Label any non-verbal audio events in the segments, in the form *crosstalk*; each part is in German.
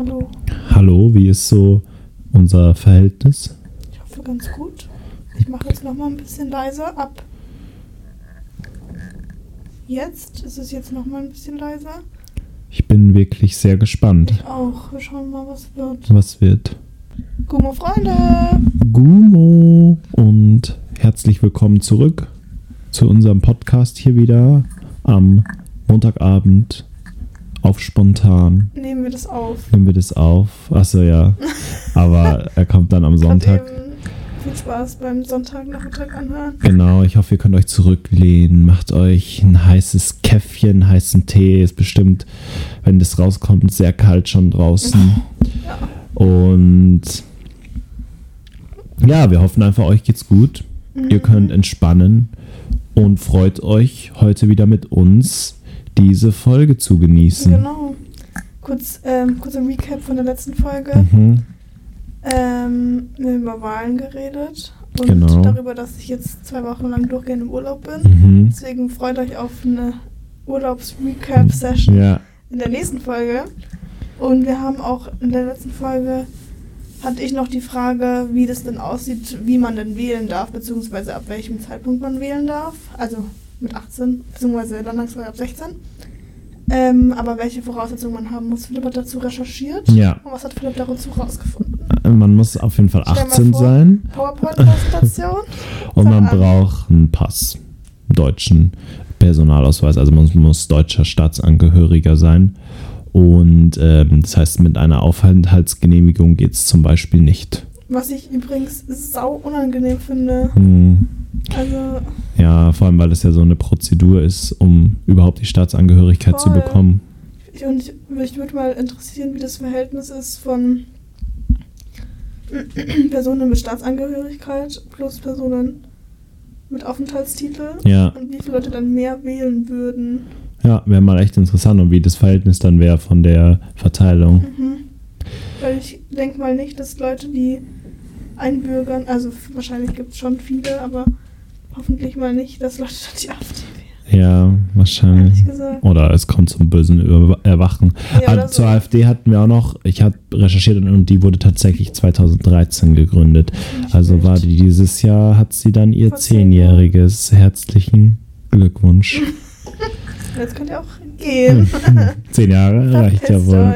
hallo. Hallo, wie ist so unser Verhältnis? Ich hoffe ganz gut. Ich mache jetzt noch mal ein bisschen leiser ab. Jetzt ist es jetzt noch mal ein bisschen leiser. Ich bin wirklich sehr gespannt, Ich auch. Wir schauen mal, was wird. was wird. Gummo Freunde! Gumo und herzlich willkommen zurück zu unserem Podcast hier wieder am Montagabend auf spontan. Nehmen wir das auf. Nehmen wir das auf. Achso, ja. Aber er kommt dann am *laughs* Sonntag. Viel Spaß beim Sonntagnachmittag anhören. Genau, ich hoffe, ihr könnt euch zurücklehnen, macht euch ein heißes Käffchen, heißen Tee. Ist bestimmt, wenn das rauskommt, sehr kalt schon draußen. *laughs* Ja. Und ja, wir hoffen einfach, euch geht's gut. Ihr Mhm. könnt entspannen und freut euch heute wieder mit uns diese Folge zu genießen. Genau. Kurz, ähm, kurzer Recap von der letzten Folge. Mhm. Ähm, wir haben über Wahlen geredet und Genau. darüber, dass ich jetzt zwei Wochen lang durchgehend im Urlaub bin. Mhm. Deswegen freut euch auf eine Urlaubs-Recap-Session Ja, in der nächsten Folge. Und wir haben auch in der letzten Folge hatte ich noch die Frage, wie das denn aussieht, wie man denn wählen darf, beziehungsweise ab welchem Zeitpunkt man wählen darf. Also mit 18, beziehungsweise Landtagswahl ab 16. Ähm, aber welche Voraussetzungen man haben muss. Philipp hat dazu recherchiert. ja. Und was hat Philipp dazu rausgefunden? Man muss auf jeden Fall Stell mal 18 vor. sein PowerPoint-Präsentation? *laughs* und man an. braucht einen Pass, einen deutschen Personalausweis. Also man muss deutscher Staatsangehöriger sein. Und ähm, das heißt, mit einer Aufenthaltsgenehmigung geht es zum Beispiel nicht. Was ich übrigens sau unangenehm finde. Hm. Also, Ja, vor allem, weil das ja so eine Prozedur ist, um überhaupt die Staatsangehörigkeit zu Voll. bekommen. ich, und ich, mich würde mal interessieren, wie das Verhältnis ist von *clears throat* Personen mit Staatsangehörigkeit plus Personen mit Aufenthaltstitel. Ja, Und wie viele Leute dann mehr wählen würden. ja, wäre mal echt interessant und wie das Verhältnis dann wäre von der Verteilung. Mhm. Weil ich denke mal nicht, dass Leute, die einbürgern, also wahrscheinlich gibt es schon viele, aber hoffentlich mal nicht, dass Leute dann die AfD wählen. Ja, wahrscheinlich. Oder es kommt zum bösen Über Erwachen. Ja, oder Zur so. AfD hatten wir auch noch, ich habe recherchiert und die wurde tatsächlich 2013 gegründet. Nicht Also war die dieses Jahr, hat sie dann ihr zehnjähriges. Herzlichen Glückwunsch. *laughs* Jetzt könnt ihr auch gehen. Zehn Jahre *laughs* reicht ja wohl.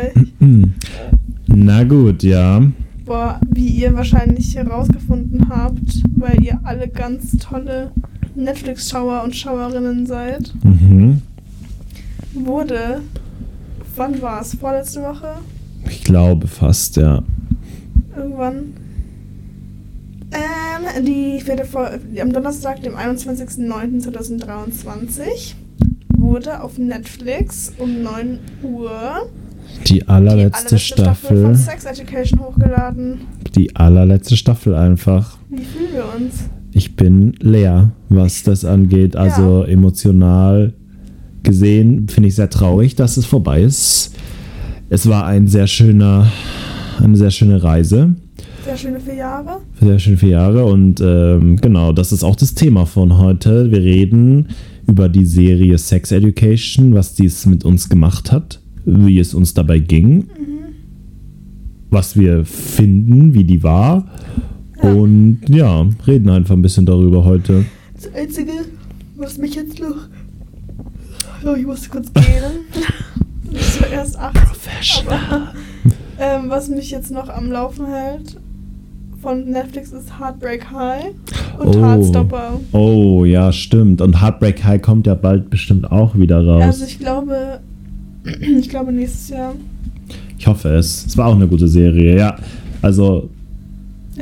Na gut, ja. Boah, wie ihr wahrscheinlich herausgefunden habt, weil ihr alle ganz tolle Netflix-Schauer und Schauerinnen seid, Mhm. wurde, wann war es? Vorletzte Woche? Ich glaube fast, ja. Irgendwann. Ähm, die vierte Folge, am Donnerstag, dem 21.09.2023, wurde auf Netflix um 9 Uhr Die allerletzte Staffel. von Sex Education hochgeladen. Die allerletzte Staffel einfach. Wie fühlen wir uns? Ich bin leer, was das angeht. Also emotional gesehen finde ich sehr traurig, dass es vorbei ist. Es war ein sehr schöner, eine sehr schöne Reise. Sehr schöne vier Jahre. Sehr schön vier Jahre und ähm, genau, das ist auch das Thema von heute. Wir reden über die Serie Sex Education, was dies mit uns gemacht hat, wie es uns dabei ging, was wir finden, wie die war. Ja. Und ja, reden einfach ein bisschen darüber heute. Das Einzige, was mich jetzt noch. Oh, ich musste kurz gehen. Es war erst acht. Aber, ähm, was mich jetzt noch am Laufen hält von Netflix ist Heartbreak High und Oh. Heartstopper. Oh, ja, stimmt. Und Heartbreak High kommt ja bald bestimmt auch wieder raus. Also ich glaube, *clears throat* ich glaube nächstes Jahr. ich hoffe es. Es war auch eine gute Serie, ja. Also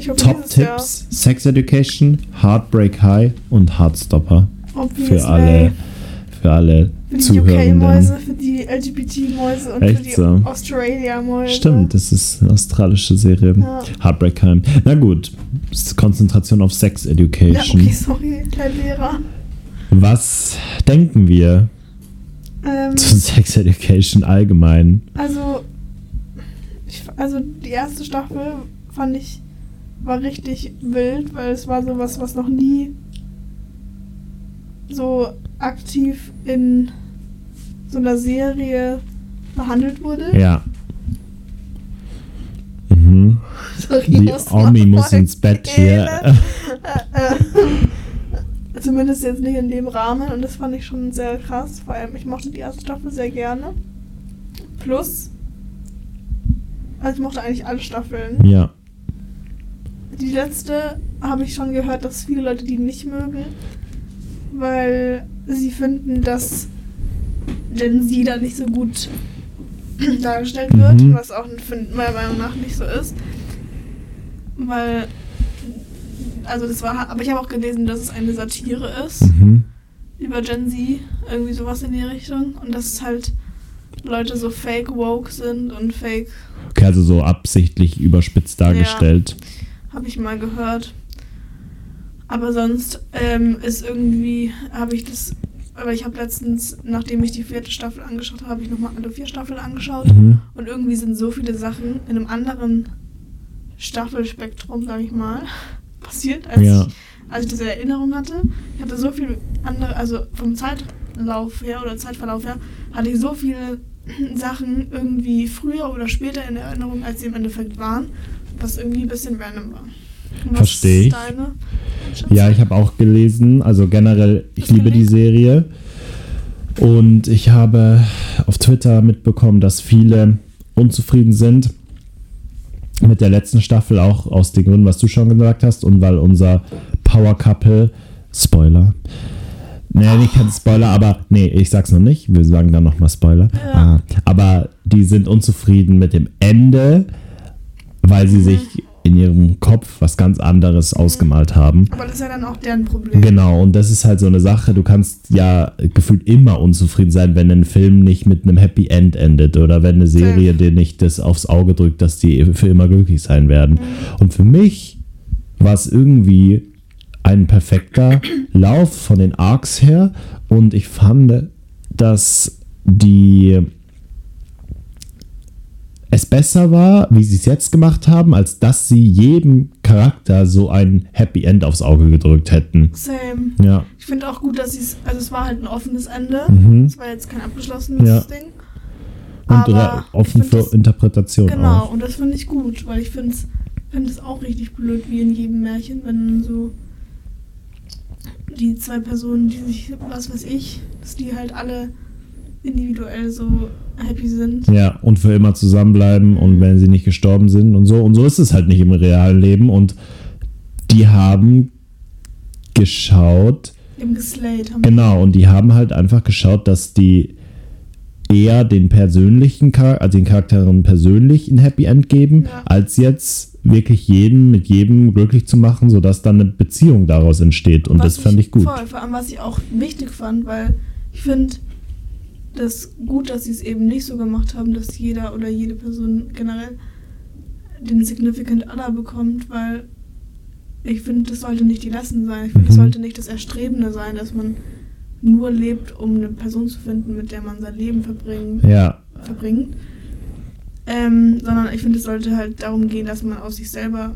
hoffe nächstes Jahr. Top-Tipps: Sex Education, Heartbreak High und Heartstopper. Obviously. Für alle, für alle Für die. UK-Mäuse, für die LGBT-Mäuse und Echt für die so? Australia-Mäuse. Stimmt, das ist eine australische Serie. Ja. Heartbreak High. Na gut, Konzentration auf Sex Ja, Education. okay, sorry, Herr Lehrer. Was denken wir Ähm, zu Sex Education allgemein? Also, ich, also die erste Staffel fand ich war richtig wild, weil es war sowas, was noch nie so aktiv in so einer Serie behandelt wurde. Ja, *laughs* Batterie Die muss Omi muss ins Bett hier. *laughs* Zumindest jetzt nicht in dem Rahmen und das fand ich schon sehr krass. Vor allem, ich mochte die erste Staffel sehr gerne. Plus, also ich mochte eigentlich alle Staffeln. Ja. Die letzte habe ich schon gehört, dass viele Leute die nicht mögen, weil sie finden, dass Gen Z da nicht so gut *clears throat* dargestellt wird, Mhm. was auch meiner Meinung nach nicht so ist. Weil, also das war, aber ich habe auch gelesen, dass es eine Satire ist Mhm. über Gen Z, irgendwie sowas in die Richtung. Und dass halt Leute so fake woke sind und fake Okay, also so absichtlich überspitzt dargestellt. Habe ich mal gehört. Aber sonst ähm, ist irgendwie, habe ich das, aber ich habe letztens, nachdem ich die vierte Staffel angeschaut habe, habe ich nochmal alle vier Staffeln angeschaut. Mhm. Und irgendwie sind so viele Sachen in einem anderen Staffelspektrum, sage ich mal, passiert, als, Ja. ich, als ich diese Erinnerung hatte. Ich hatte so viel andere, also vom Zeitlauf her oder Zeitverlauf her, hatte ich so viele *clears throat* Sachen irgendwie früher oder später in Erinnerung, als sie im Endeffekt waren, was irgendwie ein bisschen random war. Und was Versteh ist ich. Ja, ich habe auch gelesen, also generell, ich liebe die? Serie. Und ich habe auf Twitter mitbekommen, dass viele unzufrieden sind mit der letzten Staffel, auch aus den Gründen, was du schon gesagt hast, und weil unser Power Couple, Spoiler, nee, nicht kein Spoiler, aber nee, ich sag's noch nicht, wir sagen dann nochmal Spoiler. Ja. Ah, aber die sind unzufrieden mit dem Ende, weil sie sich in ihrem Kopf was ganz anderes ausgemalt haben. Aber das ist ja dann auch deren Problem. Genau, und das ist halt so eine Sache, du kannst ja gefühlt immer unzufrieden sein, wenn ein Film nicht mit einem Happy End endet oder wenn eine Serie dir nicht das aufs Auge drückt, dass die für immer glücklich sein werden. Und für mich war es irgendwie ein perfekter Lauf von den Arcs her und ich fand, dass die es besser war, wie sie es jetzt gemacht haben, als dass sie jedem Charakter so ein Happy End aufs Auge gedrückt hätten. Same. Ja. Ich finde auch gut, dass sie es, also es war halt ein offenes Ende. Mhm. Es war jetzt kein abgeschlossenes Ja. Ding. Und Aber re- offen für das- Interpretation Genau, auch. und das finde ich gut, weil ich finde es find es auch richtig blöd, wie in jedem Märchen, wenn so die zwei Personen, die sich, was weiß ich, dass die halt alle individuell so happy sind. Ja, und für immer zusammenbleiben und wenn sie nicht gestorben sind und so. Und so ist es halt nicht im realen Leben. Und die haben geschaut, Eben geslayed haben. genau, und die haben halt einfach geschaut, dass die eher den persönlichen Charakter, also den Charakteren persönlich ein Happy End geben, Ja. als jetzt wirklich jeden mit jedem glücklich zu machen, sodass dann eine Beziehung daraus entsteht. Und Was das fand ich gut. Voll, vor allem, was ich auch wichtig fand, weil ich finde das gut, dass sie es eben nicht so gemacht haben, dass jeder oder jede Person generell den Significant Other bekommt, weil ich finde, das sollte nicht die Lesson sein. Ich finde, das Mhm. sollte nicht das Erstrebende sein, dass man nur lebt, um eine Person zu finden, mit der man sein Leben verbringen, Ja, verbringt. Ähm, sondern ich finde, es sollte halt darum gehen, dass man aus sich selber,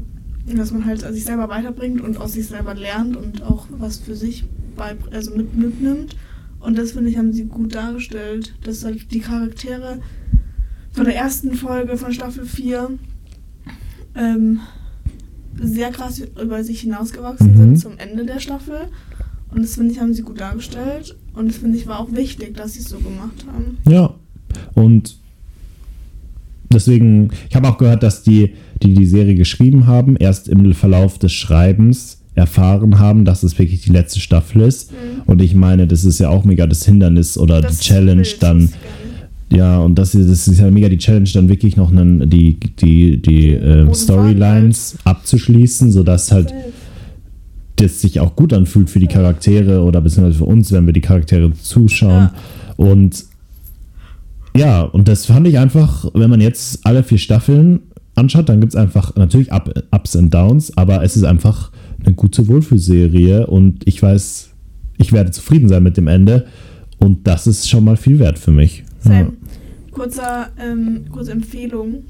dass man halt sich selber weiterbringt und aus sich selber lernt und auch was für sich bei, also mit, mitnimmt. Und das finde ich, haben sie gut dargestellt, dass halt die Charaktere von der ersten Folge von Staffel 4 ähm, sehr krass über sich hinausgewachsen Mhm. sind zum Ende der Staffel. Und das finde ich, haben sie gut dargestellt. Und das finde ich war auch wichtig, dass sie es so gemacht haben. Ja, und deswegen, ich habe auch gehört, dass die, die die Serie geschrieben haben, erst im Verlauf des Schreibens erfahren haben, dass es wirklich die letzte Staffel ist. Mhm. Und ich meine, das ist ja auch mega das Hindernis oder Das die Challenge ich, dann. Ja, und das ist, das ist ja mega die Challenge, dann wirklich noch einen, die, die, die roten Storylines abzuschließen, sodass halt das sich auch gut anfühlt für die Charaktere oder beziehungsweise für uns, wenn wir die Charaktere zuschauen. Ja. Und ja, und das fand ich einfach, wenn man jetzt alle vier Staffeln anschaut, dann gibt es einfach natürlich Up, Ups und Downs, aber es ist einfach eine gute Wohlfühlserie und ich weiß, ich werde zufrieden sein mit dem Ende und das ist schon mal viel wert für mich. Same. Kurzer, ähm, kurze Empfehlung,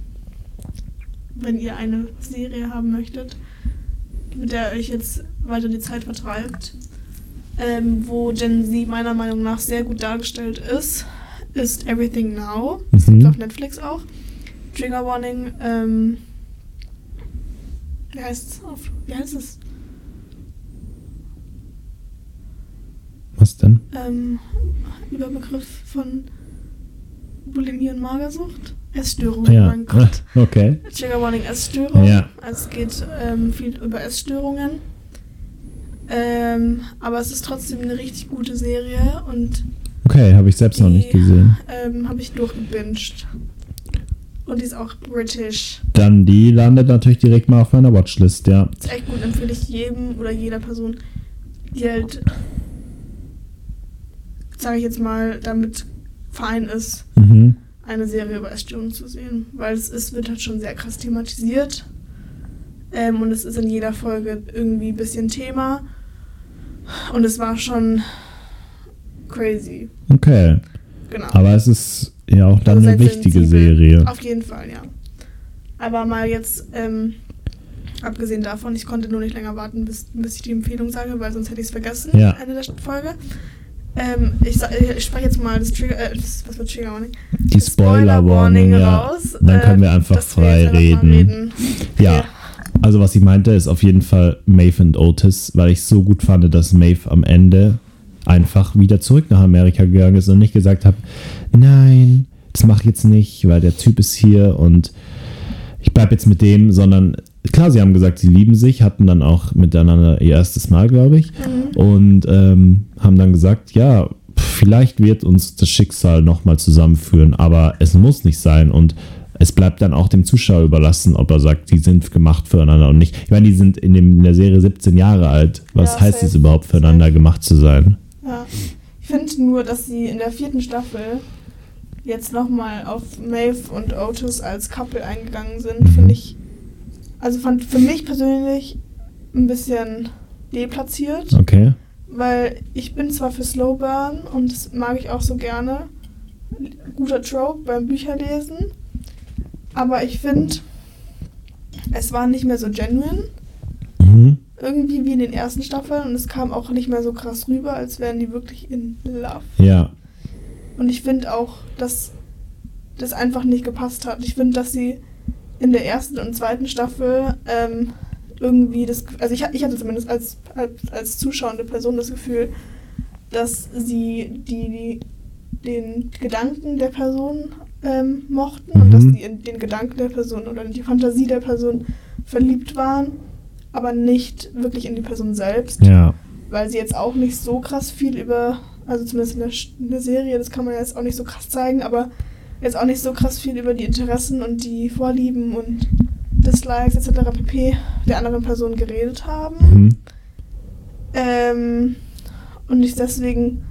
wenn ihr eine Serie haben möchtet, mit der euch jetzt weiter die Zeit vertreibt, ähm, wo Gen Z meiner Meinung nach sehr gut dargestellt ist, ist Everything Now. Das Mhm. gibt auf Netflix auch. Trigger Warning, ähm, wie heißt es? Wie heißt es? Was denn? Ähm, Überbegriff von Bulimie und Magersucht? Essstörung, Ja. mein Gott. *laughs* Okay. Trigger Warning Essstörung. Ja. Also es geht ähm, viel über Essstörungen. Ähm, aber es ist trotzdem eine richtig gute Serie und Okay, habe ich selbst noch nicht Die- gesehen. ähm, habe ich durchgebinged. Und die ist auch british. Dann die landet natürlich direkt mal auf meiner Watchlist, ja. Ist echt gut, empfehle ich jedem oder jeder Person, die halt, sage ich jetzt mal, damit fein ist, Mhm. eine Serie über Essstörungen zu sehen. Weil es ist, wird halt schon sehr krass thematisiert. Ähm, und es ist in jeder Folge irgendwie ein bisschen Thema. Und es war schon crazy. Okay. Genau. Aber es ist ja auch dann Also eine wichtige. Serie. Auf jeden Fall, ja. Aber mal jetzt, ähm, abgesehen davon, ich konnte nur nicht länger warten, bis, bis ich die Empfehlung sage, weil sonst hätte ich es vergessen, Ja. Ende der Folge. Ähm, ich, ich spreche jetzt mal das Trigger, äh, das, was wird Trigger Warning? Die Spoiler-Warning, ja. raus. Dann können wir ähm, einfach wir frei einfach mal reden. Ja, also was ich meinte, ist auf jeden Fall Maeve und Otis, weil ich so gut fand, dass Maeve am Ende einfach wieder zurück nach Amerika gegangen ist und nicht gesagt hat, nein, das mach ich jetzt nicht, weil der Typ ist hier und ich bleib jetzt mit dem, sondern klar, sie haben gesagt, sie lieben sich, hatten dann auch miteinander ihr erstes Mal, glaube ich, Mhm. und ähm, haben dann gesagt, ja, vielleicht wird uns das Schicksal nochmal zusammenführen, aber es muss nicht sein und es bleibt dann auch dem Zuschauer überlassen, ob er sagt, die sind gemacht füreinander und nicht. Ich meine, die sind in, dem, in der Serie 17 Jahre alt. Was Ja, heißt es überhaupt, füreinander gemacht zu sein? Ja. Ich finde nur, dass sie in der vierten Staffel jetzt nochmal auf Maeve und Otis als Couple eingegangen sind, Mhm. finde ich, also fand für mich persönlich ein bisschen deplatziert, Okay. weil ich bin zwar für Slow Burn und das mag ich auch so gerne, guter Trope beim Bücherlesen, aber ich finde, es war nicht mehr so genuine Mhm. irgendwie wie in den ersten Staffeln und es kam auch nicht mehr so krass rüber, als wären die wirklich in Love. Ja. Und ich finde auch, dass das einfach nicht gepasst hat. Ich finde, dass sie in der ersten und zweiten Staffel ähm, irgendwie das, also ich, ich hatte zumindest als, als, als zuschauende Person das Gefühl, dass sie die, die den Gedanken der Person ähm, mochten und Mhm. dass die in den Gedanken der Person oder in die Fantasie der Person verliebt waren, aber nicht wirklich in die Person selbst Ja. weil sie jetzt auch nicht so krass viel über, also zumindest in der, in der Serie, das kann man jetzt auch nicht so krass zeigen, aber jetzt auch nicht so krass viel über die Interessen und die Vorlieben und Dislikes etc. pp. der anderen Person geredet haben. Mhm. Ähm, und ich deswegen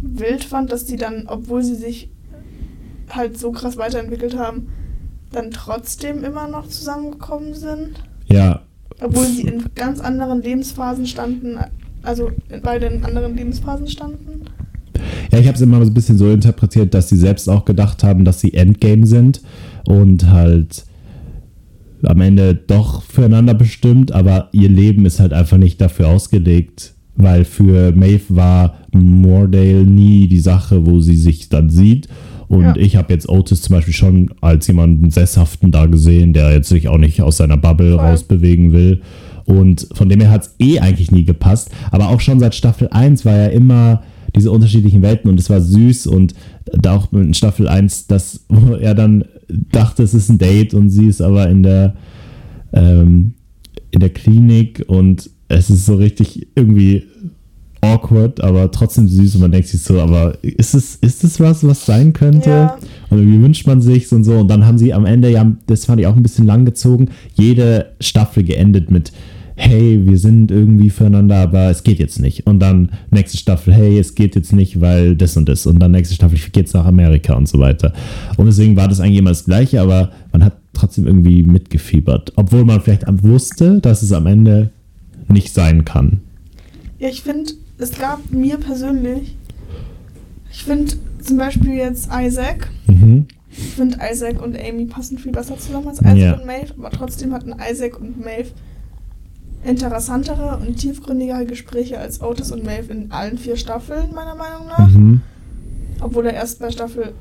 wild fand, dass die dann, obwohl sie sich halt so krass weiterentwickelt haben, dann trotzdem immer noch zusammengekommen sind. Ja. Obwohl sie in ganz anderen Lebensphasen standen, also beide in anderen Lebensphasen standen. Ja, ich habe es immer so ein bisschen so interpretiert, dass sie selbst auch gedacht haben, dass sie Endgame sind und halt am Ende doch füreinander bestimmt, aber ihr Leben ist halt einfach nicht dafür ausgelegt, weil für Maeve war Mordale nie die Sache, wo sie sich dann sieht. Und Ja. ich habe jetzt Otis zum Beispiel schon als jemanden Sesshaften da gesehen, der jetzt sich auch nicht aus seiner Bubble Voll. rausbewegen will. Und von dem her hat es eh eigentlich nie gepasst. Aber auch schon seit Staffel 1 war ja immer diese unterschiedlichen Welten und es war süß und da auch in Staffel 1, dass wo *laughs* er dann dachte, es ist ein Date und sie ist aber in der ähm, in der Klinik und es ist so richtig irgendwie awkward, aber trotzdem süß und man denkt sich so, aber ist es, ist es was, was sein könnte? Ja. Und wie wünscht man sich und so. Und dann haben sie am Ende, ja, das fand ich auch ein bisschen lang gezogen, jede Staffel geendet mit, hey, wir sind irgendwie füreinander, aber es geht jetzt nicht. Und dann nächste Staffel, hey, es geht jetzt nicht, weil das und das. Und dann nächste Staffel, wie geht's nach Amerika und so weiter. Und deswegen war das eigentlich immer das Gleiche, aber man hat trotzdem irgendwie mitgefiebert. Obwohl man vielleicht wusste, dass es am Ende nicht sein kann. Ja, ich finde, es gab mir persönlich, ich finde zum Beispiel jetzt Isaac, Mhm. ich finde Isaac und Amy passen viel besser zusammen als Isaac Ja. und Maeve, aber trotzdem hatten Isaac und Maeve interessantere und tiefgründigere Gespräche als Otis und Maeve in allen vier Staffeln, meiner Meinung nach. Mhm. Obwohl er erst bei Staffel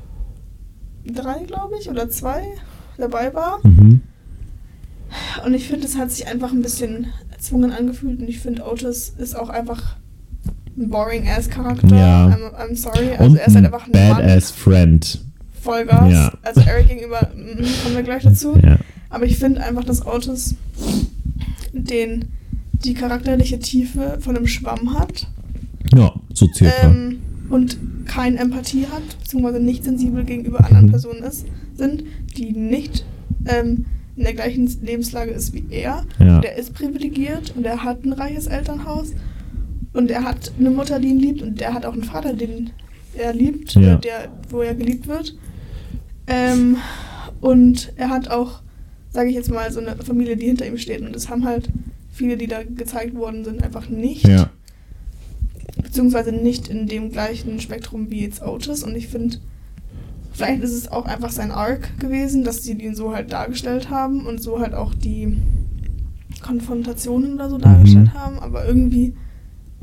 3, glaube ich, oder 2 dabei war. Mhm. Und ich finde, es hat sich einfach ein bisschen erzwungen angefühlt. Und ich finde, Otis ist auch einfach ein boring-ass-Charakter. Ja. I'm, I'm sorry. Also Und er ist halt ein einfach ein Mann. Badass Friend. Vollgas. Ja. Also Eric gegenüber, mm, kommen wir gleich dazu. Ja. Aber ich finde einfach, dass Otis den, die charakterliche Tiefe von einem Schwamm hat. ja, so circa. Ähm, und keine Empathie hat, beziehungsweise nicht sensibel gegenüber anderen Mhm. Personen ist, sind, die nicht ähm, in der gleichen Lebenslage ist wie er. Ja. Der ist privilegiert und er hat ein reiches Elternhaus und er hat eine Mutter, die ihn liebt und der hat auch einen Vater, den er liebt, Ja. der, wo er geliebt wird. Ähm, und er hat auch, sage ich jetzt mal, so eine Familie, die hinter ihm steht und das haben halt viele, die da gezeigt worden sind, einfach nicht ja. beziehungsweise nicht in dem gleichen Spektrum wie jetzt Otis. Und ich finde, vielleicht ist es auch einfach sein Arc gewesen, dass sie ihn so halt dargestellt haben und so halt auch die Konfrontationen oder so dargestellt haben. Aber irgendwie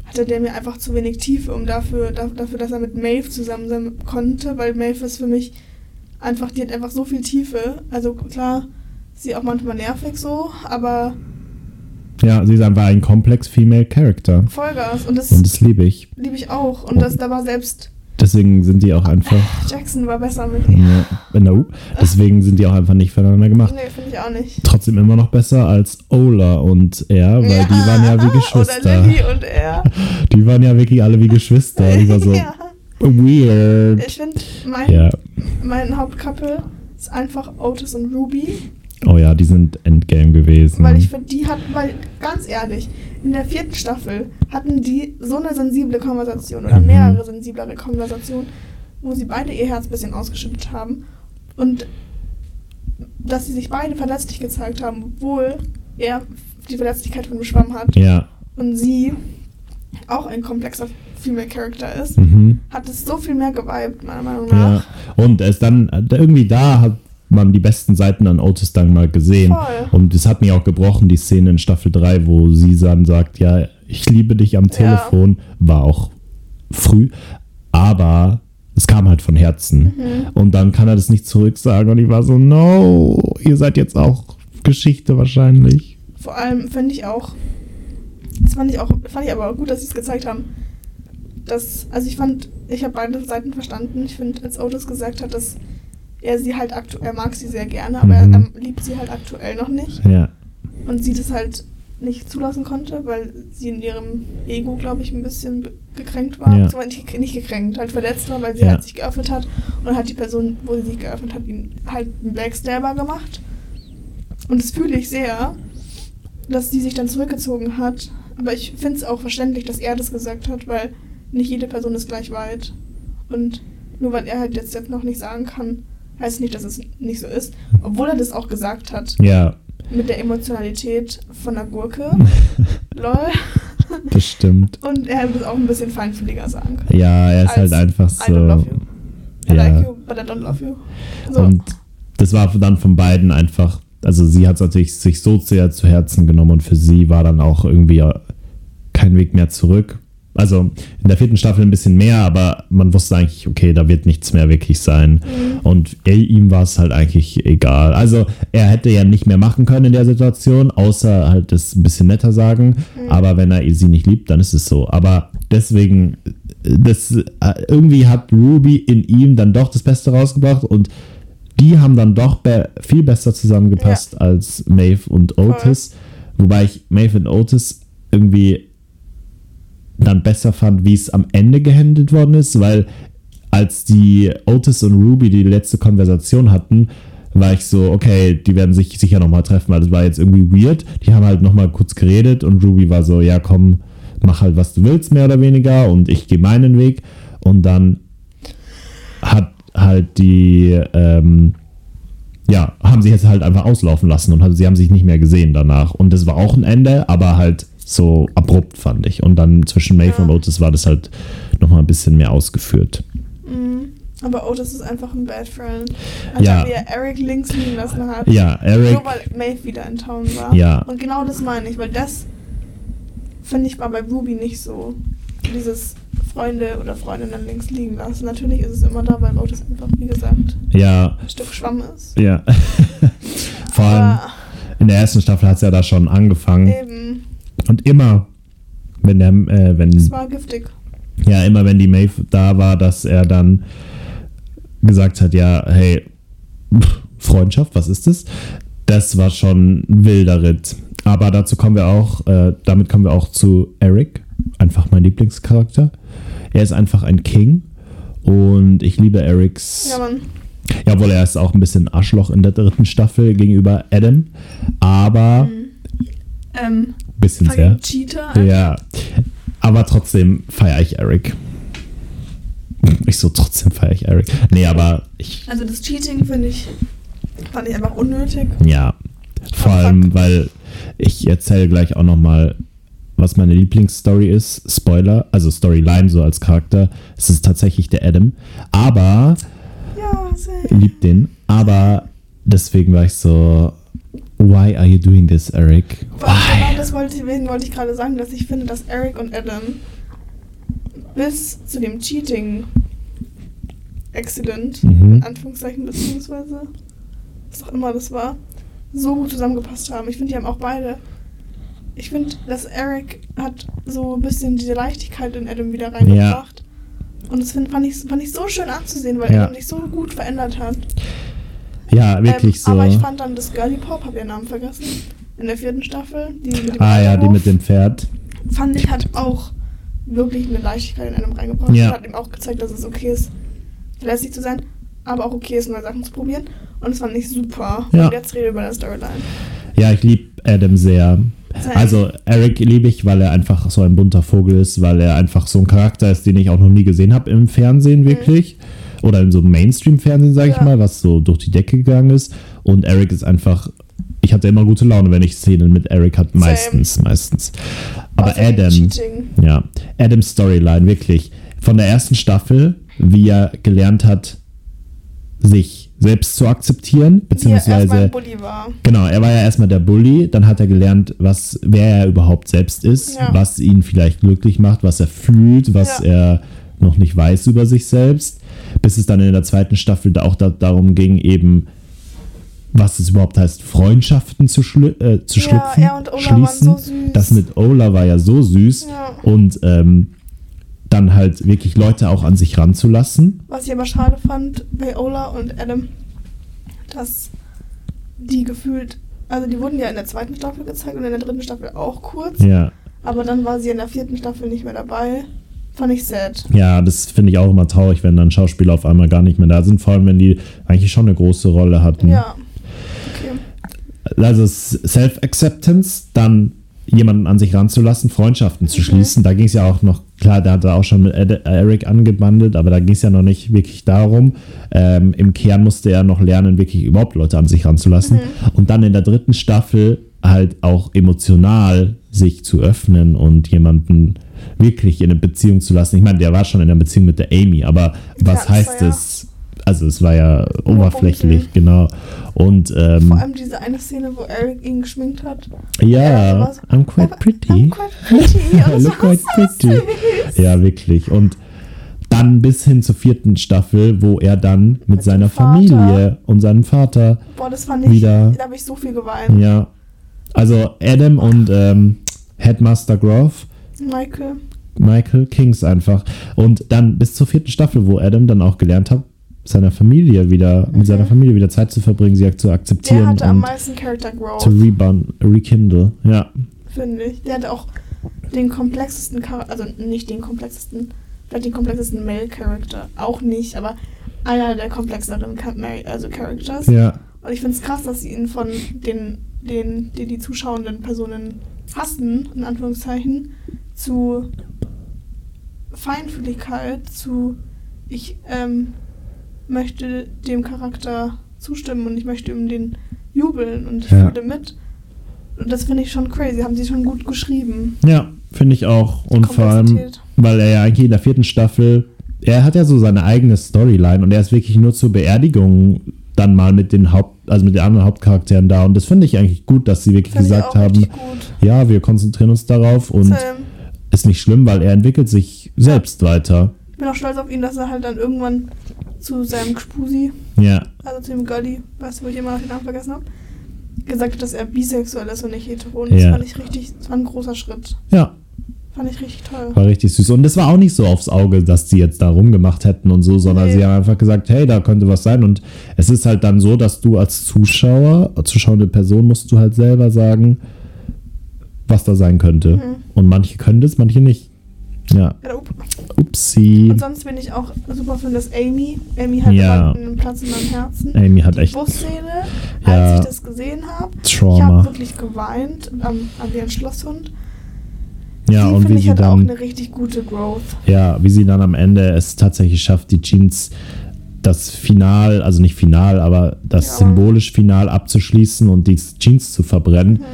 hatte der mir einfach zu wenig Tiefe, um dafür, da- dafür, dass er mit Maeve zusammen sein konnte, weil Maeve ist für mich einfach, die hat einfach so viel Tiefe. Also klar, sie auch manchmal nervig so, aber Ja, sie ist einfach ein komplex Female Character. Vollgas. Und das Und das liebe ich. liebe ich auch. Und das, da war selbst Deswegen sind die auch einfach. Jackson war besser mit ihm. Ja, no. Deswegen sind die auch einfach nicht voneinander gemacht. Nee, finde ich auch nicht. Trotzdem immer noch besser als Ola und er, weil die waren ja wie Geschwister. Oder Lilly und er. *laughs* Die waren ja wirklich alle wie Geschwister. Die war so *laughs* ja. weird. Ich finde, mein, Ja. mein Hauptcouple ist einfach Otis und Ruby. Oh ja, die sind Endgame gewesen. Weil ich finde, die hatten, weil, ganz ehrlich, in der vierten Staffel hatten die so eine sensible Konversation oder Mhm. mehrere sensiblere Konversationen, wo sie beide ihr Herz ein bisschen ausgeschüttet haben. Und dass sie sich beide verletzlich gezeigt haben, obwohl er die Verletzlichkeit von dem Schwamm hat ja. und sie auch ein komplexer Female Character ist, Mhm. hat es so viel mehr geweibt, meiner Meinung Ja. nach. Und es dann irgendwie da hat man die besten Seiten an Otis dann mal gesehen. Voll. Und das hat mich auch gebrochen, die Szene in Staffel 3, wo sie dann sagt, ja, ich liebe dich am Telefon, war auch früh, aber es kam halt von Herzen. Mhm. Und dann kann er das nicht zurücksagen und ich war so, no, ihr seid jetzt auch Geschichte wahrscheinlich. Vor allem finde ich auch, das fand ich auch, fand ich aber auch gut, dass sie es gezeigt haben. Dass, also ich fand, ich habe beide Seiten verstanden. Ich finde, als Otis gesagt hat, dass er sie halt aktuell, er mag sie sehr gerne, aber Mhm. er ähm, liebt sie halt aktuell noch nicht. Ja, Und sie das halt nicht zulassen konnte, weil sie in ihrem Ego, glaube ich, ein bisschen gekränkt war. Ja. Beziehungsweise Nicht, nicht gekränkt, halt verletzt war, weil sie Ja. halt sich geöffnet hat. Und dann hat die Person, wo sie sich geöffnet hat, ihn halt einen Backstabber gemacht. Und das fühle ich sehr, dass sie sich dann zurückgezogen hat. Aber ich finde es auch verständlich, dass er das gesagt hat, weil nicht jede Person ist gleich weit. Und nur weil er halt jetzt, jetzt noch nicht sagen kann, heißt nicht, dass es nicht so ist. Obwohl er das auch gesagt hat ja, mit der Emotionalität von der Gurke. *laughs* Lol. das stimmt. Und er hätte es auch ein bisschen feinfühliger sagen können. Ja, er ist halt einfach I don't love so. you. I Ja. like you, but I don't love you. So. Und das war dann von beiden einfach, also sie hat es natürlich sich so sehr zu Herzen genommen und für sie war dann auch irgendwie äh, kein Weg mehr zurück. Also in der vierten Staffel ein bisschen mehr, aber man wusste eigentlich, okay, da wird nichts mehr wirklich sein. Mhm. Und er, ihm war es halt eigentlich egal. Also er hätte ja nicht mehr machen können in der Situation, außer halt das ein bisschen netter sagen. Mhm. Aber wenn er sie nicht liebt, dann ist es so. Aber deswegen, das, irgendwie hat Ruby in ihm dann doch das Beste rausgebracht und die haben dann doch be viel besser zusammengepasst als Maeve und Otis. Wobei ich Maeve und Otis irgendwie dann besser fand, wie es am Ende gehandelt worden ist, weil als die Otis und Ruby die letzte Konversation hatten, war ich so, okay, die werden sich sicher nochmal treffen, weil das war jetzt irgendwie weird. Die haben halt nochmal kurz geredet und Ruby war so, ja komm, mach halt, was du willst, mehr oder weniger, und ich gehe meinen Weg. Und dann hat halt die, ähm, ja, haben sie jetzt halt einfach auslaufen lassen und sie haben sich nicht mehr gesehen danach. Und das war auch ein Ende, aber halt so abrupt, fand ich. Und dann zwischen Maeve Ja. und Otis war das halt nochmal ein bisschen mehr ausgeführt. Mhm. Aber Otis ist einfach ein Bad Friend. Als Ja. er wie er Eric links liegen lassen hat. Ja, Eric, Nur weil Maeve wieder in Town war. Ja. Und genau das meine ich, weil das finde ich war bei Ruby nicht so. Dieses Freunde oder Freundinnen links liegen lassen. Natürlich ist es immer da, weil Otis einfach, wie gesagt, ja, ein Stück Schwamm ist. ja. *laughs* Vor allem, Aber In der ersten Staffel hat es ja da schon angefangen. Eben. Und immer, wenn der, äh, wenn, Es war giftig. ja, immer wenn die Maeve da war, dass er dann gesagt hat, ja, hey, pff, Freundschaft, was ist das? Das war schon ein wilder Ritt. Aber dazu kommen wir auch, äh, damit kommen wir auch zu Eric, einfach mein Lieblingscharakter. Er ist einfach ein King und ich liebe Erics. Ja, Mann. Jawohl, er ist auch ein bisschen Arschloch in der dritten Staffel gegenüber Adam, aber Ähm, bisschen sehr. Cheater. Ja, aber trotzdem feiere ich Eric. Ich so, trotzdem feiere ich Eric. Nee, aber ich, Also das Cheating finde ich, fand ich einfach unnötig. ja, vor allem, weil ich erzähle gleich auch nochmal, was meine Lieblingsstory ist. Spoiler, also Storyline so als Charakter. Es ist tatsächlich der Adam. Aber, Ja, sehr. liebt den, aber deswegen war ich so, why are you doing this, Eric? Genau Why? das wollte, wollte ich gerade sagen, dass ich finde, dass Eric und Adam bis zu dem Cheating Accident, Mhm. in Anführungszeichen, beziehungsweise was auch immer das war, so gut zusammengepasst haben. Ich finde, die haben auch beide. Ich finde, dass Eric hat so ein bisschen diese Leichtigkeit in Adam wieder reingebracht. Und das find, fand, ich, fand ich so schön anzusehen, weil Ja. Adam sich so gut verändert hat. Ja, wirklich ähm, so. Aber ich fand dann das Girly Pop, hab ihren Namen vergessen, in der vierten Staffel, die mit dem Ah ja, die mit dem Pferd. fand ich hat auch wirklich eine Leichtigkeit in einem reingebracht. Ja. Und hat ihm auch gezeigt, dass es okay ist, verlässlich zu sein, aber auch okay ist, neue Sachen zu probieren. Und das fand ich super. Ja. Und jetzt rede ich über eine Storyline. Ja, ich liebe Adam sehr. Also Eric liebe ich, weil er einfach so ein bunter Vogel ist, weil er einfach so ein Charakter ist, den ich auch noch nie gesehen habe im Fernsehen wirklich. Oder in so Mainstream-Fernsehen, sage ich Ja. mal, was so durch die Decke gegangen ist. Und Eric ist einfach, ich hatte immer gute Laune, wenn ich Szenen mit Eric hatte. Meistens, meistens. Aber Außer dem Adam, Cheating. ja, Adams Storyline, wirklich. Von der ersten Staffel, wie er gelernt hat, sich selbst zu akzeptieren, er beziehungsweise. Genau, er war ja erstmal der Bully, dann hat er gelernt, was, wer er überhaupt selbst ist, Ja. was ihn vielleicht glücklich macht, was er fühlt, was Ja. er noch nicht weiß über sich selbst, bis es dann in der zweiten Staffel auch da, darum ging, eben, was es überhaupt heißt, Freundschaften zu, schlü äh, zu Ja, schlüpfen, er und Ola waren schließen. so süß. Das mit Ola war ja so süß Ja. und ähm, dann halt wirklich Leute auch an sich ranzulassen. Was ich aber schade fand bei Ola und Adam, dass die gefühlt, also die wurden ja in der zweiten Staffel gezeigt und in der dritten Staffel auch kurz, Ja. aber dann war sie in der vierten Staffel nicht mehr dabei. Fand ich sad. Ja, das finde ich auch immer traurig, wenn dann Schauspieler auf einmal gar nicht mehr da sind, vor allem wenn die eigentlich schon eine große Rolle hatten. Ja. Okay. Also Self-Acceptance, dann jemanden an sich ranzulassen, Freundschaften zu Mhm. schließen. Da ging es ja auch noch, klar, da hat er auch schon mit Ed, Eric angebandelt, aber da ging es ja noch nicht wirklich darum. Ähm, Im Kern musste er noch lernen, wirklich überhaupt Leute an sich ranzulassen. Mhm. Und dann in der dritten Staffel halt auch emotional sich zu öffnen und jemanden wirklich in eine Beziehung zu lassen. Ich meine, der war schon in einer Beziehung mit der Amy, aber was das heißt ja- es? Also es war ja oberflächlich, genau. Und ähm, Vor allem diese eine Szene, wo Eric ihn geschminkt hat. ja, Ja, was- I'm quite pretty. I'm quite pretty. *laughs* Das Look quite pretty. Ja, wirklich. Und dann bis hin zur vierten Staffel, wo er dann mit, Mit seiner. Familie und seinem Vater, Boah, das fand ich, Wieder- da habe ich so viel geweint. ja. Also Adam und ähm, Headmaster Groff, Michael. Michael Kings einfach. Und dann bis zur vierten Staffel, wo Adam dann auch gelernt hat, seiner Familie wieder, mit seiner Familie wieder Zeit zu verbringen, sie zu Mhm. Der akzeptieren hatte am und meisten Character Growth. zu rebun, rekindle. Ja. finde ich. Der hatte auch den komplexesten Charakter, also nicht den komplexesten, vielleicht den komplexesten Male-Charakter. Auch nicht, aber einer der komplexeren Male- also Characters. Ja. Und ich finde es krass, dass sie ihn von den, den, die die zuschauenden Personen hassen, in Anführungszeichen, zu Feinfühligkeit, zu ich ähm, möchte dem Charakter zustimmen und ich möchte ihm den jubeln und ich Ja. fühle mit. Und das finde ich schon crazy, haben sie schon gut geschrieben. Ja, finde ich auch. Und vor allem, weil er ja eigentlich in der vierten Staffel, er hat ja so seine eigene Storyline und er ist wirklich nur zur Beerdigung dann mal mit den Haupt, also mit den anderen Hauptcharakteren da. Und das finde ich eigentlich gut, dass sie wirklich Finde ich gesagt haben, ja, wir konzentrieren uns darauf und Same. Ist nicht schlimm, weil er entwickelt sich selbst weiter. Ich bin auch stolz auf ihn, dass er halt dann irgendwann zu seinem Gspusi Ja, also zu dem Girlie, weißt du, wo ich immer noch den Namen vergessen habe, gesagt hat, dass er bisexuell ist und nicht hetero. Und Ja. das fand ich richtig, das war ein großer Schritt. Ja, Fand ich richtig toll. war richtig süß. Und es war auch nicht so aufs Auge, dass die jetzt da rumgemacht hätten und so, sondern Nee. sie haben einfach gesagt, hey, da könnte was sein. Und es ist halt dann so, dass du als Zuschauer, als zuschauende Person, musst du halt selber sagen, was da sein könnte. Mhm. Und manche können das, manche nicht. Ja, Ja, up. upsi. Und sonst bin ich auch super Fan, dass Amy, Amy hat Ja. einen Platz in meinem Herzen. Amy hat Die echt Busszene, Ja. als ich das gesehen habe, ich habe wirklich geweint am, an den Schlosshund. Ja, die und wie ich sie hat auch dann, eine richtig gute Growth. ja, wie sie dann am Ende es tatsächlich schafft, die Jeans das Final, also nicht Final, aber das Ja. symbolisch Final abzuschließen und die Jeans zu verbrennen. Mhm.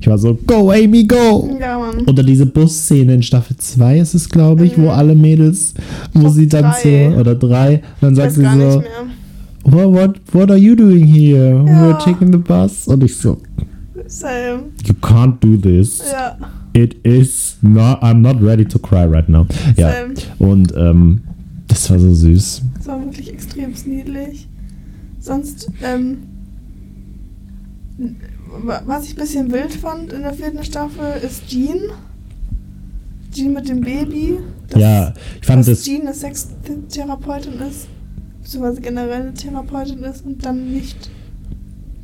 Ich war so, go Amy, go! Ja, Mann. Oder diese Busszene in Staffel 2 ist es, glaube ich, Mhm. wo alle Mädels, wo glaub, sie dann drei. so, oder drei, dann ich sagt sie so, mehr. what, what, are you doing here? Ja. We're taking the bus. Und ich so, Same. you can't do this. Ja, It is not, I'm not ready to cry right now. Ja, same. und ähm, das war so süß. Das war wirklich extrem niedlich. Sonst, ähm, was ich ein bisschen wild fand in der vierten Staffel, ist Jean. Jean mit dem Baby. Dass- ja, ich fand dass das, Jean eine Sextherapeutin ist, beziehungsweise generell eine Therapeutin ist und dann nicht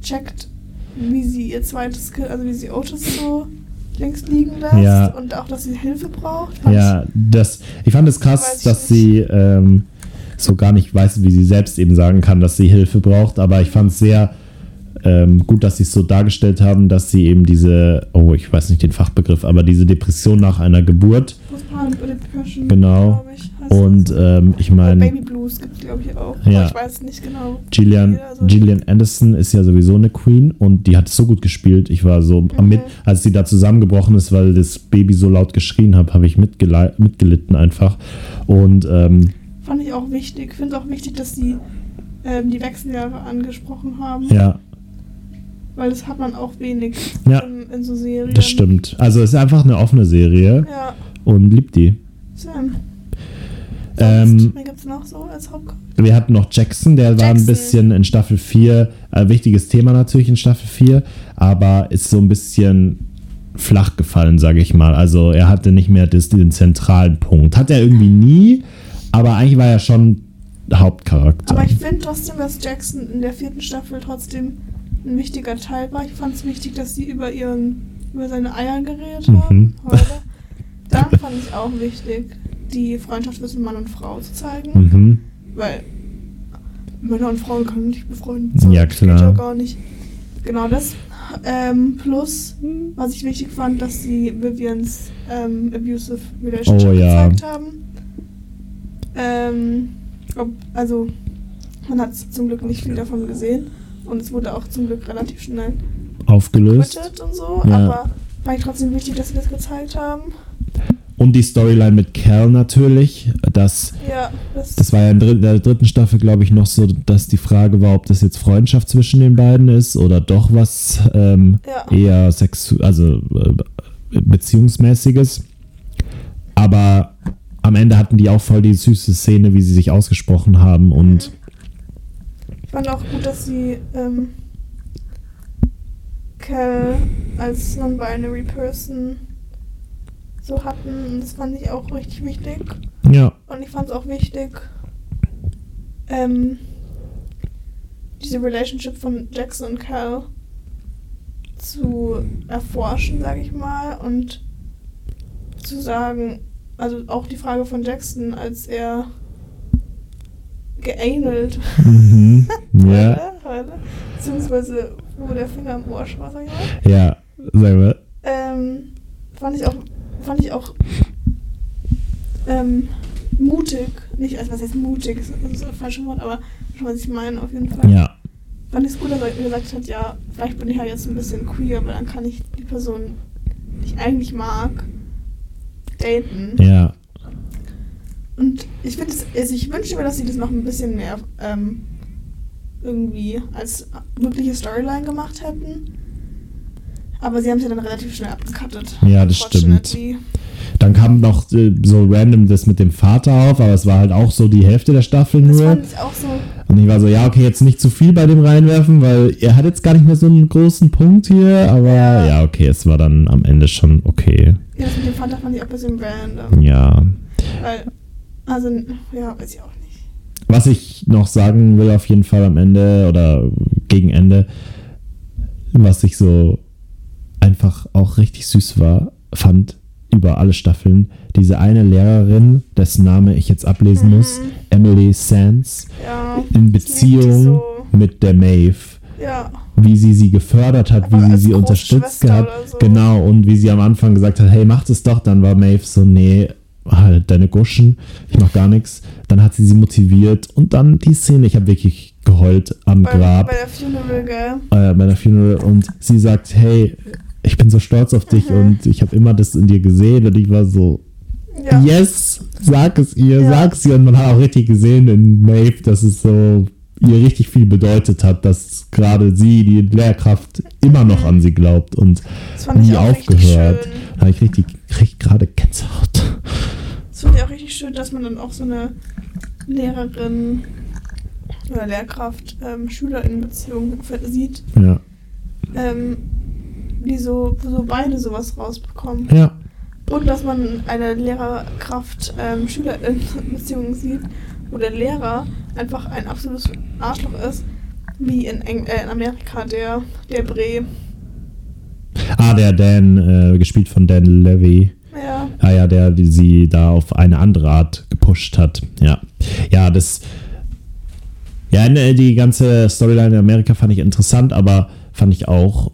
checkt, wie sie ihr zweites Kind, also wie sie Otis so links liegen lässt Ja. und auch, dass sie Hilfe braucht. ja, das, ich fand es Weiß krass, ich dass nicht. sie ähm, so gar nicht weiß, wie sie selbst eben sagen kann, dass sie Hilfe braucht, aber ich fand es sehr ähm, gut, dass sie es so dargestellt haben, dass sie eben diese, oh, ich weiß nicht den Fachbegriff, aber diese Depression nach einer Geburt, Genau. und ähm, ich meine, Baby Blues gibt es, glaube ich, auch. Ja. Aber ich weiß nicht genau. Gillian, so- Gillian Anderson ist ja sowieso eine Queen und die hat so gut gespielt. Ich war so am Mhm. mit, als sie da zusammengebrochen ist, weil das Baby so laut geschrien hat, habe ich mitgelitten einfach. Und ähm, Fand ich auch wichtig. Ich finde es auch wichtig, dass sie ähm, die Wechseljahre angesprochen haben. ja, Weil das hat man auch wenig Ja. in, in so Serien. das stimmt. Also es ist einfach eine offene Serie Ja, und liebt die. Sam. Ähm, so als? Wir hatten noch Jackson, der war ein Jackson. bisschen in Staffel 4, äh, wichtiges Thema natürlich in Staffel 4, aber ist so ein bisschen flach gefallen, sage ich mal. Also er hatte nicht mehr das, den zentralen Punkt. Hat er irgendwie nie, aber eigentlich war er schon Hauptcharakter. Aber ich finde trotzdem, dass Jackson in der vierten Staffel trotzdem ein wichtiger Teil war. Ich fand es wichtig, dass sie über ihren über seine Eier geredet Mhm. haben. *laughs* Heute. Dann fand ich auch wichtig, die Freundschaft zwischen Mann und Frau zu zeigen. mhm. Weil Männer und Frauen können nicht befreundet sein. Ja, Das geht klar. ja gar nicht. Genau das. Ähm, plus, was ich wichtig fand, dass sie Vivians ähm, abusive Relationship Oh, ja. gezeigt haben. Ähm, ob, also, man hat zum Glück nicht viel davon gesehen. Und es wurde auch zum Glück relativ schnell Aufgelöst. und so. Ja. Aber war ich trotzdem wichtig, dass sie das gezeigt haben. Und die Storyline mit Cal natürlich. Das, Ja, das, das war ja in der dritten Staffel, glaube ich, noch so, dass die Frage war, ob das jetzt Freundschaft zwischen den beiden ist oder doch was ähm, ja. eher sexu also äh, beziehungsmäßiges. Aber am Ende hatten die auch voll die süße Szene, wie sie sich ausgesprochen haben und Ich fand auch gut, dass sie ähm, Cal als non-binary Person so hatten. Und das fand ich auch richtig wichtig. ja, Und ich fand es auch wichtig, ähm, diese Relationship von Jackson und Cal zu erforschen, sage ich mal. Und zu sagen, also auch die Frage von Jackson, als er geanalt mhm. *laughs* ja, Heute. Beziehungsweise, wo der Finger im Ohr war, sag ich mal. ja, sagen wir. Ähm, fand ich auch, fand ich auch ähm, mutig. Nicht, also was heißt mutig, das ist das falsche Wort, aber schon was ich meine auf jeden Fall. Ja, Fand ich es gut, dass er gesagt hat, ja, vielleicht bin ich ja jetzt ein bisschen queer, aber dann kann ich die Person, die ich eigentlich mag, daten. ja, Und ich finde es, also ich wünsche mir, dass sie das noch ein bisschen mehr ähm, irgendwie als wirkliche Storyline gemacht hätten. Aber sie haben es ja dann relativ schnell abgekattet. Ja, das stimmt. Dann kam noch äh, so random das mit dem Vater auf, aber es war halt auch so die Hälfte der Staffel Das nur. fand ich auch so. Und ich war so, ja, okay, jetzt nicht zu viel bei dem reinwerfen, weil er hat jetzt gar nicht mehr so einen großen Punkt hier, aber Ja. ja, okay, es war dann am Ende schon okay. Ja, das mit dem Vater fand ich auch ein bisschen random. Ja. Weil, also, ja, weiß ich auch nicht. Was ich noch sagen will, auf jeden Fall am Ende oder gegen Ende, was ich so einfach auch richtig süß war, fand über alle Staffeln, diese eine Lehrerin, dessen Name ich jetzt ablesen muss, Emily Sands, Ja. in Beziehung so. mit der Maeve. Ja. wie sie sie gefördert hat, Aber wie sie sie unterstützt hat. so. Genau, und wie sie am Anfang gesagt hat, hey, mach das doch. Dann war Maeve so, nee, halt deine Guschen, ich mach gar nichts. Dann hat sie sie motiviert und dann die Szene, ich habe wirklich geheult am Bei, Grab bei der Funeral, gell? äh, bei der Funeral und sie sagt, hey, ich bin so stolz auf dich Mhm. und ich habe immer das in dir gesehen und ich war so, Ja. yes, sag es ihr, Ja. sag es ihr und man hat auch richtig gesehen in Maeve, dass es so ihr richtig viel bedeutet hat, dass gerade sie, die Lehrkraft, immer noch an sie glaubt und nie aufgehört. Da habe ich richtig, richtig gerade Gänsehaut. Das finde ich auch richtig schön, dass man dann auch so eine Lehrerin oder Lehrkraft ähm, Schülerin-Beziehung sieht, Ja. ähm, die so, wo so beide sowas rausbekommen. Ja. Und dass man eine Lehrerkraft ähm, sieht, wo der Lehrer einfach ein absolutes Arschloch ist, wie in, Eng äh, in Amerika der, der Bre. Ah, der Dan, äh, gespielt von Dan Levy. Ja, Ah ja, der die sie da auf eine andere Art gepusht hat. Ja. Ja, das. Ja, ne, die ganze Storyline in Amerika fand ich interessant, aber fand ich auch.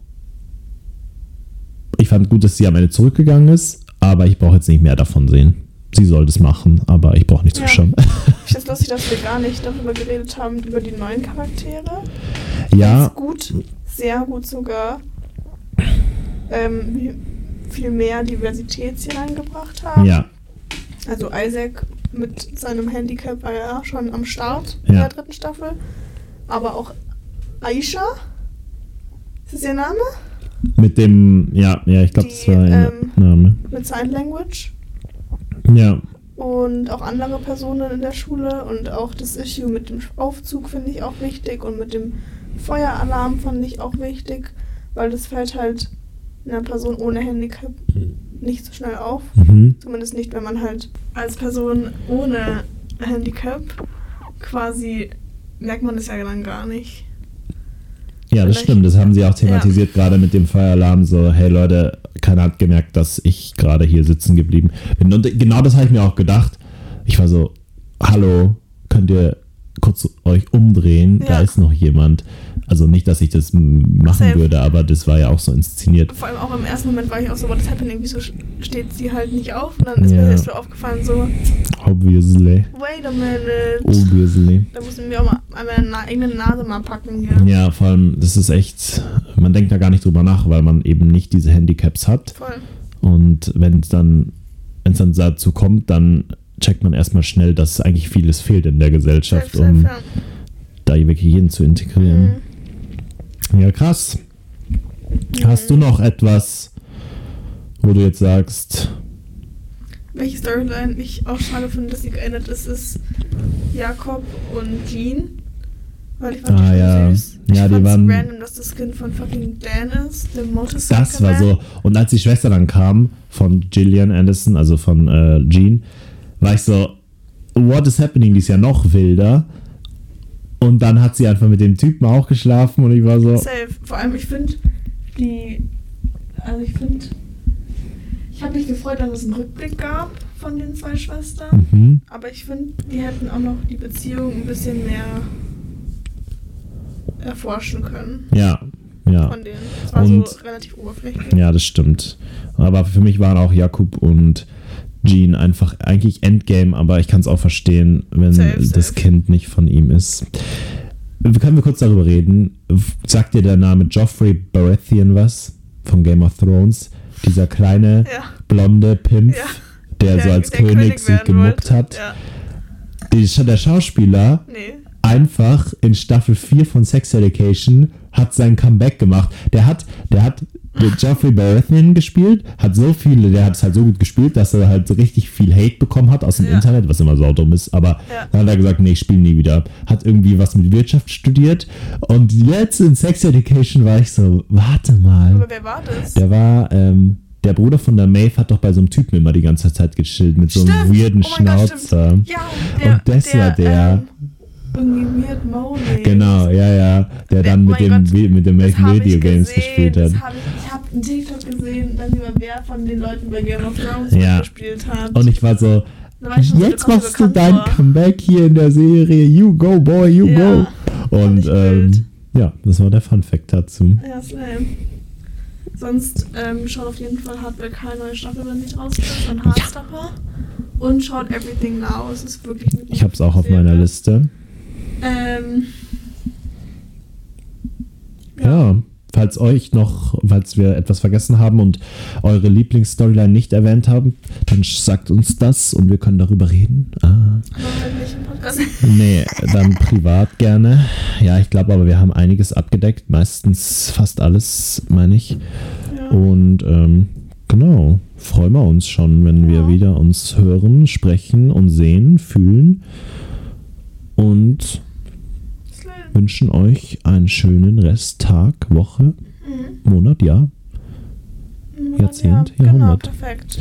Ich fand gut, dass sie am Ende zurückgegangen ist, aber ich brauche jetzt nicht mehr davon sehen. Sie soll das machen, aber ich brauche nicht Ja. zuschauen. ich *laughs* finde es lustig, dass wir gar nicht darüber geredet haben, über die neuen Charaktere. ja, Ist gut, sehr gut sogar. Ähm, viel mehr Diversität hier reingebracht haben. ja, Also Isaac mit seinem Handicap war ja schon am Start Ja. in der dritten Staffel. Aber auch Aisha, ist das ihr Name? mit dem, ja, ja, ich glaube, das war ihr ähm, Name. Mit Sign Language. Ja, Und auch andere Personen in der Schule. Und auch das Issue mit dem Aufzug finde ich auch wichtig. Und mit dem Feueralarm fand ich auch wichtig. Weil das fällt halt einer Person ohne Handicap nicht so schnell auf. mhm. Zumindest nicht, wenn man halt als Person ohne Handicap quasi merkt man das ja dann gar nicht. Ja, das Vielleicht- stimmt. Das haben sie auch thematisiert, gerade mit dem Feueralarm. So, hey Leute, keiner hat gemerkt, dass ich gerade hier sitzen geblieben bin. Und genau das habe ich mir auch gedacht. Ich war so, hallo, könnt ihr kurz euch umdrehen? Da Ja. ist noch jemand. Also nicht, dass ich das machen Safe. würde, aber das war ja auch so inszeniert. Vor allem auch im ersten Moment war ich auch so, what is happening? Wieso steht sie halt nicht auf? Und dann ist Ja. mir erst so aufgefallen, so, Obviously. wait a minute. Obviously. Da müssen wir auch mal meine na eigene Nase mal packen hier. Ja, vor allem, das ist echt, man denkt da gar nicht drüber nach, weil man eben nicht diese Handicaps hat. Voll. Und wenn es dann, wenn es dann dazu kommt, dann checkt man erstmal schnell, dass eigentlich vieles fehlt in der Gesellschaft, um da wirklich jeden zu integrieren. Mhm. Ja, krass. Hast du noch etwas, wo du jetzt sagst, Welche Storyline ich auch schade finde, dass sie geändert ist, ist Jakob und Jean. Weil ich fand Ah, die ja. süß. Ich Ja, die waren- random, dass das Kind von fucking Dan ist, dem Motorcycle das war so. Und als die Schwester dann kam von Gillian Anderson, also von äh, Jean, war ich so, what is happening? Die ist ja noch wilder. Und dann hat sie einfach mit dem Typen auch geschlafen und ich war so, Safe. Vor allem, ich finde, die. Also, ich finde. Ich habe mich gefreut, dass es einen Rückblick gab von den zwei Schwestern. mhm. Aber ich finde, die hätten auch noch die Beziehung ein bisschen mehr erforschen können. ja, ja. Von denen. Es war Und- so relativ oberflächlich. Ja, das stimmt. Aber für mich waren auch Jakub und Jean einfach eigentlich Endgame, aber ich kann es auch verstehen, wenn Safe, das safe. Kind nicht von ihm ist. Können wir kurz darüber reden? Sagt dir der Name Joffrey Baratheon was? Von Game of Thrones? Dieser kleine, Ja. blonde Pimp, Ja. der, so als König, sich werden gemuckt wollte. hat. Ja. Die, der Schauspieler Nee. einfach in Staffel 4 von Sex Education hat sein Comeback gemacht. Der hat, der hat der Jeffrey Baratheon gespielt, hat so viele, der hat es halt so gut gespielt, dass er halt so richtig viel Hate bekommen hat aus dem Ja. Internet, was immer so dumm ist, aber Ja. dann hat er gesagt, nee, ich spiele nie wieder. Hat irgendwie was mit Wirtschaft studiert und jetzt in Sex Education war ich so, warte mal. Aber wer war das? Der war, ähm, der Bruder von der Maeve hat doch bei so einem Typen immer die ganze Zeit gechillt mit so einem Stimmt. weirden Oh Gott, Schnauzer. stimmt. Ja, der, Und das war der. Ähm, irgendwie Weird Moly. Genau, ja, ja. Der dann Oh mit mein dem, Gott, Vi- mit dem welchen Video Games gespielt hat. Das hab ich habe einen TikTok gesehen, dann über wer von den Leuten bei Game of Thrones Ja. gespielt hat. Und ich war so, war ich so, jetzt machst du dein vor. Comeback hier in der Serie. You go, boy, you Ja, go. Und ähm, ja, das war der Fun Fact dazu. Ja, same. Sonst ähm, schaut auf jeden Fall Hardback High neue Staffel, wenn nicht raus ist, von Hardstopper. Und schaut Everything Now. Es ist wirklich Ich hab's auch auf Serie. meiner Liste. Ähm, Ja. Falls euch noch, falls wir etwas vergessen haben und eure Lieblingsstoryline nicht erwähnt haben, dann sagt uns das und wir können darüber reden. Ah. Nee, dann privat gerne. Ja, ich glaube aber, wir haben einiges abgedeckt. Meistens fast alles, meine ich. Ja. Und ähm, genau, freuen wir uns schon, wenn wir Ja. wieder uns hören, sprechen und sehen, fühlen. Und. Wünschen euch einen schönen Rest, Tag, Woche, Mhm. Monat, Jahr. Mhm, Jahrzehnt, ja, Jahrhundert. Genau, perfekt.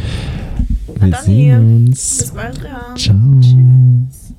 Wir dann sehen hier. uns. Bis bald, ja. Ciao. Tschüss.